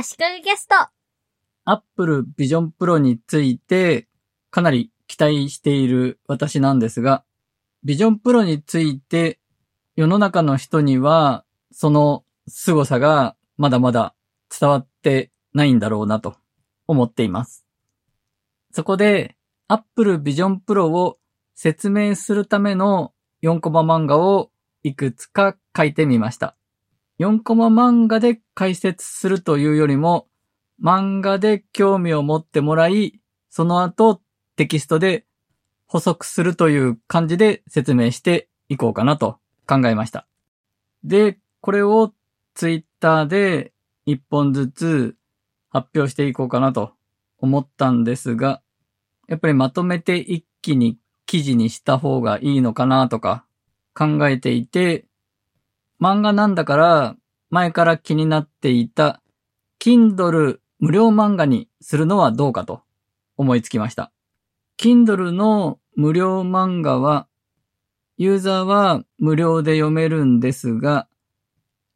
足利ゲスト。Apple Vision Pro についてかなり期待している私なんですが、Vision Pro について世の中の人にはその凄さがまだまだ伝わってないんだろうなと思っています。そこで Apple Vision Pro を説明するための4コマ漫画をいくつか書いてみました。4コマ漫画で解説するというよりも漫画で興味を持ってもらい、その後テキストで補足するという感じで説明していこうかなと考えました。で、これをツイッターで一本ずつ発表していこうかなと思ったんですが、やっぱりまとめて一気に記事にした方がいいのかなとか考えていて、漫画なんだから前から気になっていた Kindle 無料漫画にするのはどうかと思いつきました。Kindle の無料漫画は、ユーザーは無料で読めるんですが、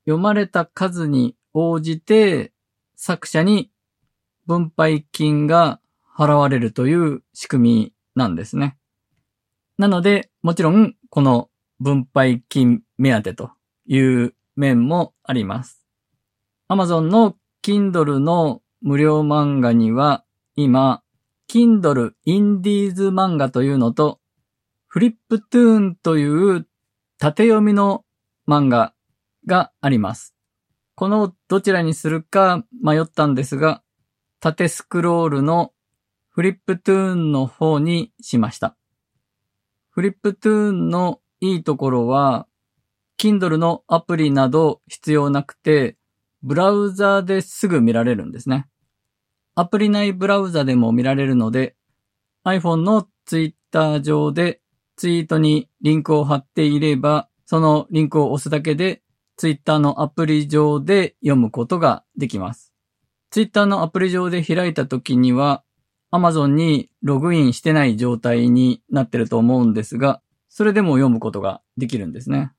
読まれた数に応じて作者に分配金が払われるという仕組みなんですね。なので、もちろんこの分配金目当てという面もあります。Amazon の Kindle の無料漫画には今、Kindle インディーズ漫画というのと、フリップトゥーンという縦読みの漫画があります。このどちらにするか迷ったんですが、縦スクロールのフリップトゥーンの方にしました。フリップトゥーンのいいところは、Kindle のアプリなど必要なくて、ブラウザですぐ見られるんですね。アプリ内ブラウザでも見られるので、iPhone の Twitter 上でツイートにリンクを貼っていれば、そのリンクを押すだけで Twitter のアプリ上で読むことができます。Twitter のアプリ上で開いた時には、Amazon にログインしてない状態になってると思うんですが、それでも読むことができるんですね。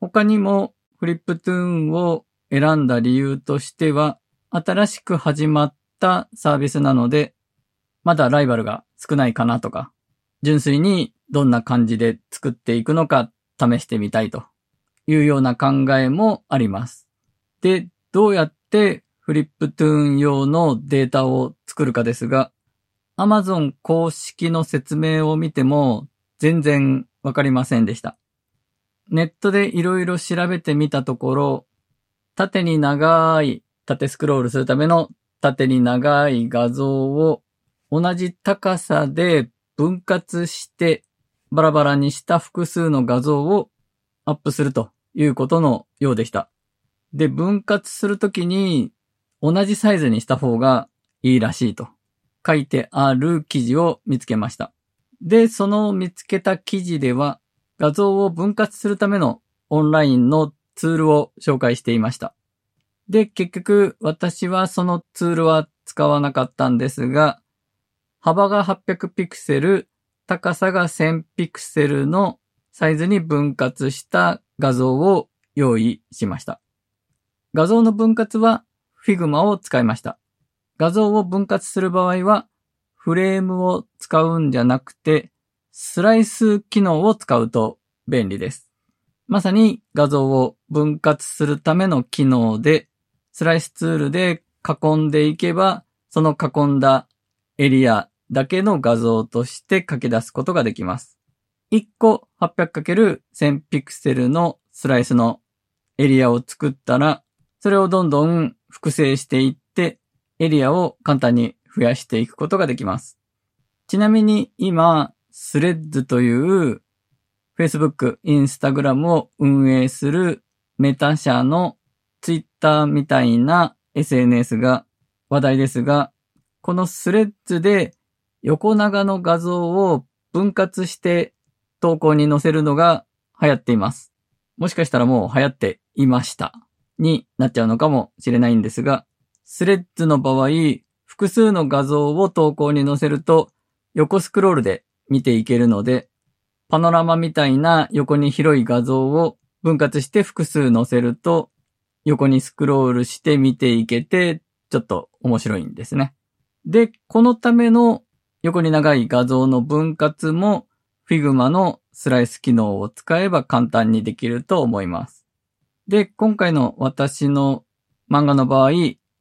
他にもフリップトゥーンを選んだ理由としては、新しく始まったサービスなので、まだライバルが少ないかなとか、純粋にどんな感じで作っていくのか試してみたいというような考えもあります。で、どうやってフリップトゥーン用のデータを作るかですが、Amazon 公式の説明を見ても全然わかりませんでした。ネットでいろいろ調べてみたところ、縦に長い縦スクロールするための縦に長い画像を同じ高さで分割してバラバラにした複数の画像をアップするということのようでした。で、分割するときに同じサイズにした方がいいらしいと書いてある記事を見つけました。で、その見つけた記事では画像を分割するためのオンラインのツールを紹介していました。で、結局私はそのツールは使わなかったんですが、幅が800ピクセル、高さが1000ピクセルのサイズに分割した画像を用意しました。画像の分割は Figma を使いました。画像を分割する場合はフレームを使うんじゃなくてスライス機能を使うと便利です。まさに画像を分割するための機能でスライスツールで囲んでいけばその囲んだエリアだけの画像として書き出すことができます。1個 800×1000 ピクセルのスライスのエリアを作ったら、それをどんどん複製していって、エリアを簡単に増やしていくことができます。ちなみに今、スレッズという Facebook、Instagram を運営するメタ社の Twitter みたいな SNS が話題ですが、このスレッズで横長の画像を分割して投稿に載せるのが流行っています。もしかしたらもう流行っていましたになっちゃうのかもしれないんですが、スレッズの場合、複数の画像を投稿に載せると横スクロールで見ていけるので、パノラマみたいな横に広い画像を分割して複数載せると横にスクロールして見ていけてちょっと面白いんですね。で、このための横に長い画像の分割も Figma のスライス機能を使えば簡単にできると思います。で、今回の私の漫画の場合、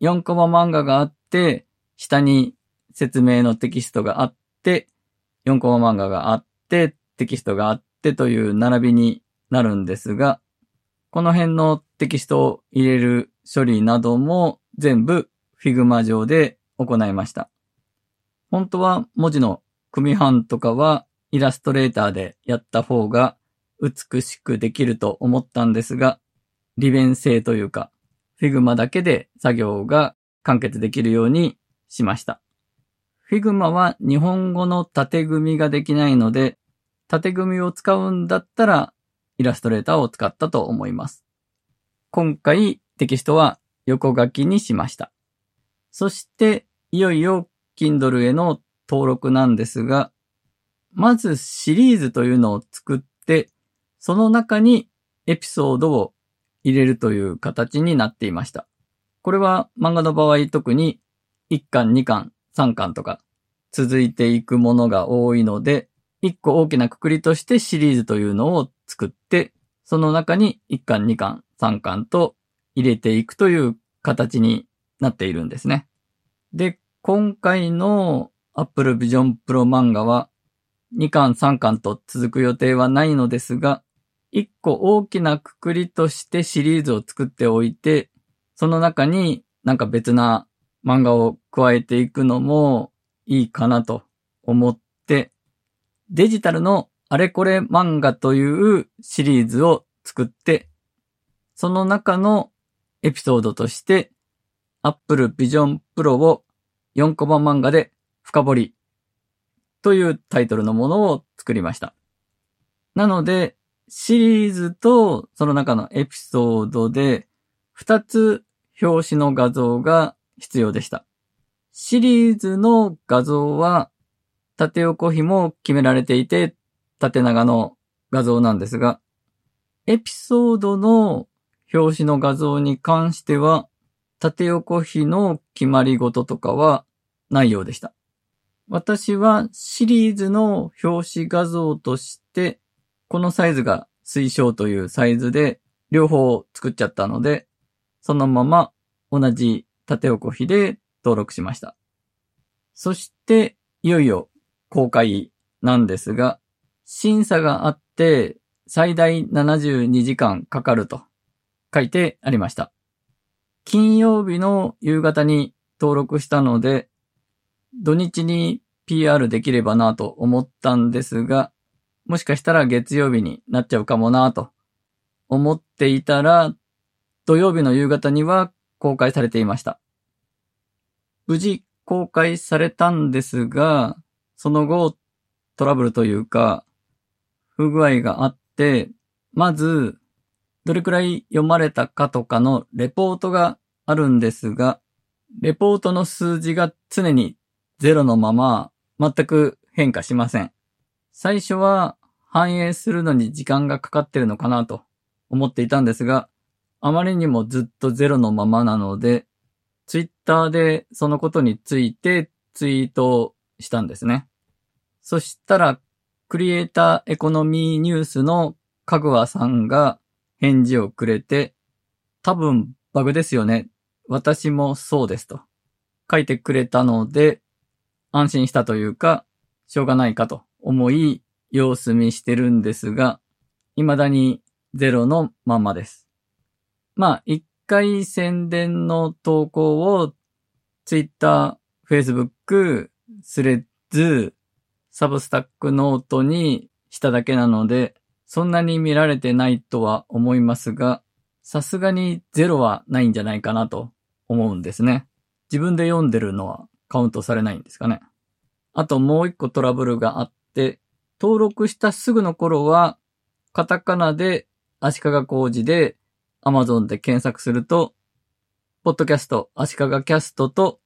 4コマ漫画があって、下に説明のテキストがあって、4コマ漫画があって、テキストがあってという並びになるんですが、この辺のテキストを入れる処理なども全部 Figma 上で行いました。本当は文字の組版とかはイラストレーターでやった方が美しくできると思ったんですが、利便性というか、Figma だけで作業が完結できるようにしました。Figma は日本語の縦組みができないので、縦組みを使うんだったらイラストレーターを使ったと思います。今回テキストは横書きにしました。そして、いよいよ Kindle への登録なんですが、まずシリーズというのを作って、その中にエピソードを入れるという形になっていました。これは漫画の場合特に1巻、2巻、3巻とか続いていくものが多いので、1個大きなくくりとしてシリーズというのを作って、その中に1巻、2巻、3巻と入れていくという形になっているんですね。で、今回の Apple Vision Pro 漫画は2巻3巻と続く予定はないのですが、1個大きなくくりとしてシリーズを作っておいて、その中になんか別な漫画を加えていくのもいいかなと思って、デジタルのあれこれ漫画というシリーズを作って、その中のエピソードとして Apple Vision Pro を4コマ漫画で深掘りというタイトルのものを作りました。なので、シリーズとその中のエピソードで2つ表紙の画像が必要でした。シリーズの画像は縦横比も決められていて縦長の画像なんですが、エピソードの表紙の画像に関しては縦横比の決まり事とかはないようでした。私はシリーズの表紙画像として、このサイズが推奨というサイズで両方作っちゃったので、そのまま同じ縦横比で登録しました。そして、いよいよ公開なんですが、審査があって最大72時間かかると書いてありました。金曜日の夕方に登録したので、土日に PR できればなと思ったんですが、もしかしたら月曜日になっちゃうかもなと思っていたら、土曜日の夕方には公開されていました。無事公開されたんですが、その後トラブルというか、不具合があって、まず、どれくらい読まれたかとかのレポートがあるんですが、レポートの数字が常にゼロのまま全く変化しません。最初は反映するのに時間がかかってるのかなと思っていたんですが、あまりにもずっとゼロのままなので、ツイッターでそのことについてツイートしたんですね。そしたら、クリエイターエコノミーニュースのかぐわさんが返事をくれて、多分バグですよね。私もそうですと書いてくれたので、安心したというか、しょうがないかと思い、様子見してるんですが、未だにゼロのままです。まあ、一回宣伝の投稿を Twitter、Facebook、スレッズ、サブスタックノートにしただけなので、そんなに見られてないとは思いますが、さすがにゼロはないんじゃないかなと思うんですね。自分で読んでるのはカウントされないんですかね。あともう一個トラブルがあって、登録したすぐの頃は、カタカナで足利工事で Amazon で検索すると、ポッドキャスト、足利キャストと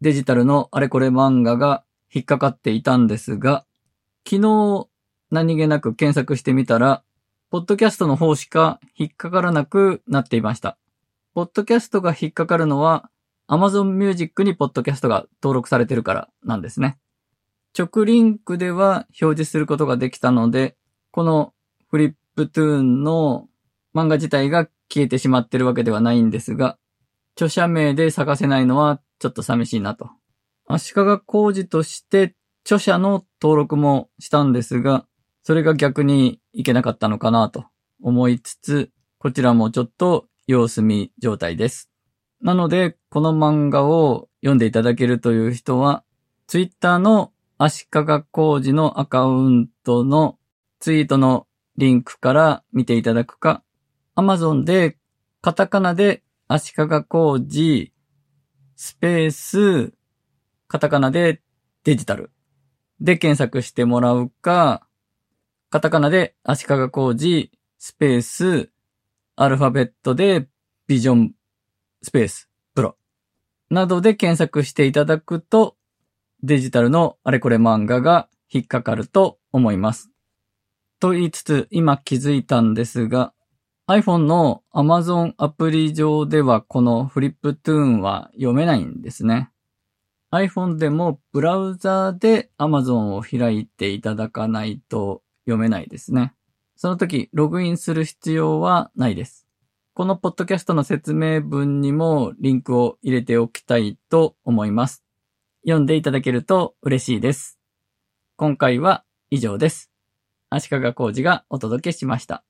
デジタルのあれこれ漫画が引っかかっていたんですが、昨日何気なく検索してみたら、ポッドキャストの方しか引っかからなくなっていました。ポッドキャストが引っかかるのは Amazon Music にポッドキャストが登録されてるからなんですね。直リンクでは表示することができたので、このフリップトゥーンの漫画自体が消えてしまってるわけではないんですが、著者名で探せないのはちょっと寂しいなと。足利工事として著者の登録もしたんですが、それが逆にいけなかったのかなと思いつつ、こちらもちょっと様子見状態です。なので、この漫画を読んでいただけるという人は、ツイッターの足利工事のアカウントのツイートのリンクから見ていただくか、アマゾンでカタカナで足利工事スペースカタカナでデジタルで検索してもらうか、カタカナで足利工事スペースアルファベットでビジョンスペースプロなどで検索していただくとデジタルのあれこれ漫画が引っかかると思います。と言いつつ、今気づいたんですが、iPhone の Amazon アプリ上ではこのフリップトゥーンは読めないんですね。iPhone でもブラウザーで Amazon を開いていただかないと読めないですね。その時、ログインする必要はないです。このポッドキャストの説明文にもリンクを入れておきたいと思います。読んでいただけると嬉しいです。今回は以上です。足利工事がお届けしました。